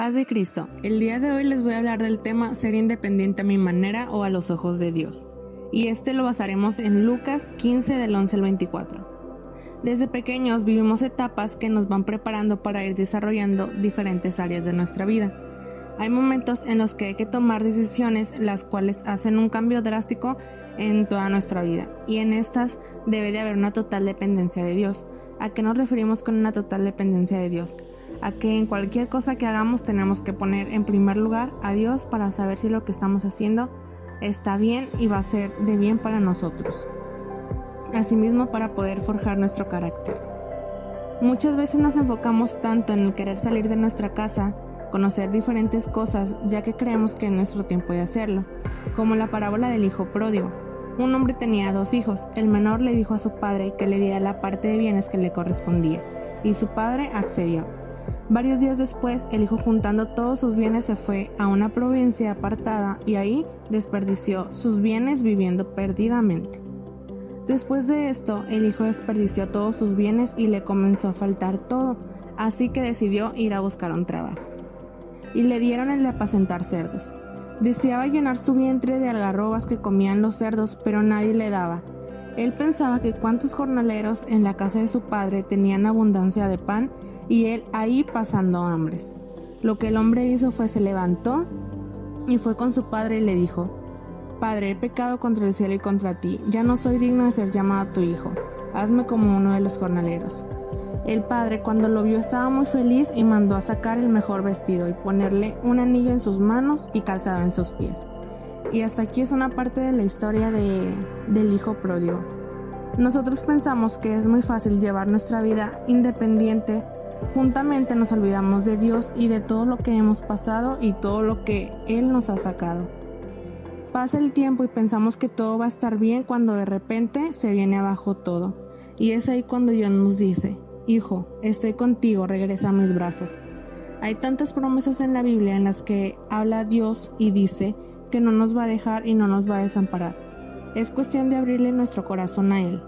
Paz de Cristo. El día de hoy les voy a hablar del tema ser independiente a mi manera o a los ojos de Dios. Y este lo basaremos en Lucas 15 del 11 al 24. Desde pequeños vivimos etapas que nos van preparando para ir desarrollando diferentes áreas de nuestra vida. Hay momentos en los que hay que tomar decisiones las cuales hacen un cambio drástico en toda nuestra vida y en estas debe de haber una total dependencia de Dios. ¿A qué nos referimos con una total dependencia de Dios? A que en cualquier cosa que hagamos tenemos que poner en primer lugar a Dios para saber si lo que estamos haciendo está bien y va a ser de bien para nosotros. Asimismo para poder forjar nuestro carácter. Muchas veces nos enfocamos tanto en el querer salir de nuestra casa, conocer diferentes cosas, ya que creemos que es nuestro tiempo de hacerlo, como la parábola del hijo pródigo. Un hombre tenía dos hijos, el menor le dijo a su padre que le diera la parte de bienes que le correspondía, y su padre accedió. Varios días después, el hijo juntando todos sus bienes se fue a una provincia apartada y ahí desperdició sus bienes viviendo perdidamente. Después de esto, el hijo desperdició todos sus bienes y le comenzó a faltar todo, así que decidió ir a buscar un trabajo. Y le dieron el de apacentar cerdos. Deseaba llenar su vientre de algarrobas que comían los cerdos, pero nadie le daba. Él pensaba que cuántos jornaleros en la casa de su padre tenían abundancia de pan y él ahí pasando hambres. Lo que el hombre hizo fue se levantó y fue con su padre y le dijo, Padre, he pecado contra el cielo y contra ti, ya no soy digno de ser llamado tu hijo, hazme como uno de los jornaleros. El padre cuando lo vio estaba muy feliz y mandó a sacar el mejor vestido y ponerle un anillo en sus manos y calzado en sus pies. Y hasta aquí es una parte de la historia de, del hijo pródigo. Nosotros pensamos que es muy fácil llevar nuestra vida independiente Juntamente nos olvidamos de Dios y de todo lo que hemos pasado y todo lo que Él nos ha sacado. Pasa el tiempo y pensamos que todo va a estar bien cuando de repente se viene abajo todo. Y es ahí cuando Dios nos dice, Hijo, estoy contigo, regresa a mis brazos. Hay tantas promesas en la Biblia en las que habla Dios y dice que no nos va a dejar y no nos va a desamparar. Es cuestión de abrirle nuestro corazón a Él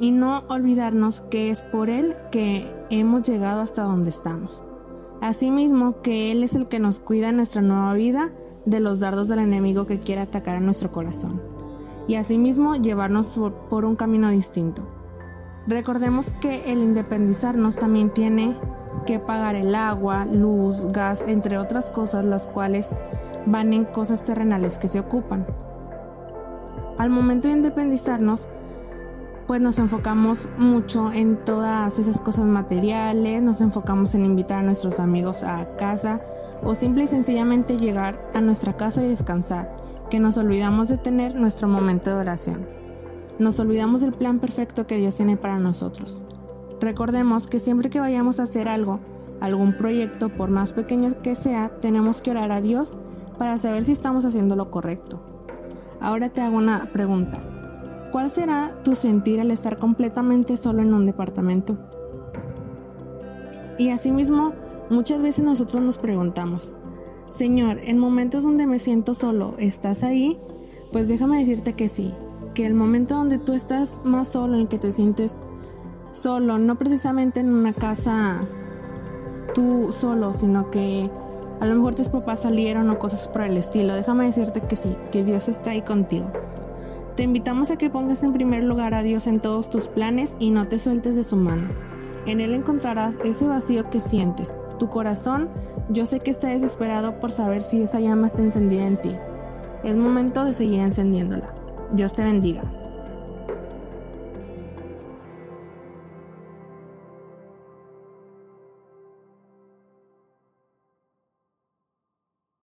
y no olvidarnos que es por Él que hemos llegado hasta donde estamos. Asimismo, que Él es el que nos cuida en nuestra nueva vida de los dardos del enemigo que quiere atacar a nuestro corazón. Y asimismo llevarnos por, un camino distinto. Recordemos que el independizarnos también tiene que pagar el agua, luz, gas, entre otras cosas, las cuales van en cosas terrenales que se ocupan. Al momento de independizarnos, pues nos enfocamos mucho en todas esas cosas materiales, nos enfocamos en invitar a nuestros amigos a casa o simple y sencillamente llegar a nuestra casa y descansar, que nos olvidamos de tener nuestro momento de oración. Nos olvidamos del plan perfecto que Dios tiene para nosotros. Recordemos que siempre que vayamos a hacer algo, algún proyecto, por más pequeño que sea, tenemos que orar a Dios para saber si estamos haciendo lo correcto. Ahora te hago una pregunta. ¿Cuál será tu sentir al estar completamente solo en un departamento? Y asimismo, muchas veces nosotros nos preguntamos, Señor, en momentos donde me siento solo, ¿estás ahí? Pues déjame decirte que sí, que el momento donde tú estás más solo, en el que te sientes solo, no precisamente en una casa tú solo, sino que a lo mejor tus papás salieron o cosas por el estilo, déjame decirte que sí, que Dios está ahí contigo. Te invitamos a que pongas en primer lugar a Dios en todos tus planes y no te sueltes de su mano. En Él encontrarás ese vacío que sientes. Tu corazón, yo sé que está desesperado por saber si esa llama está encendida en ti. Es momento de seguir encendiéndola. Dios te bendiga.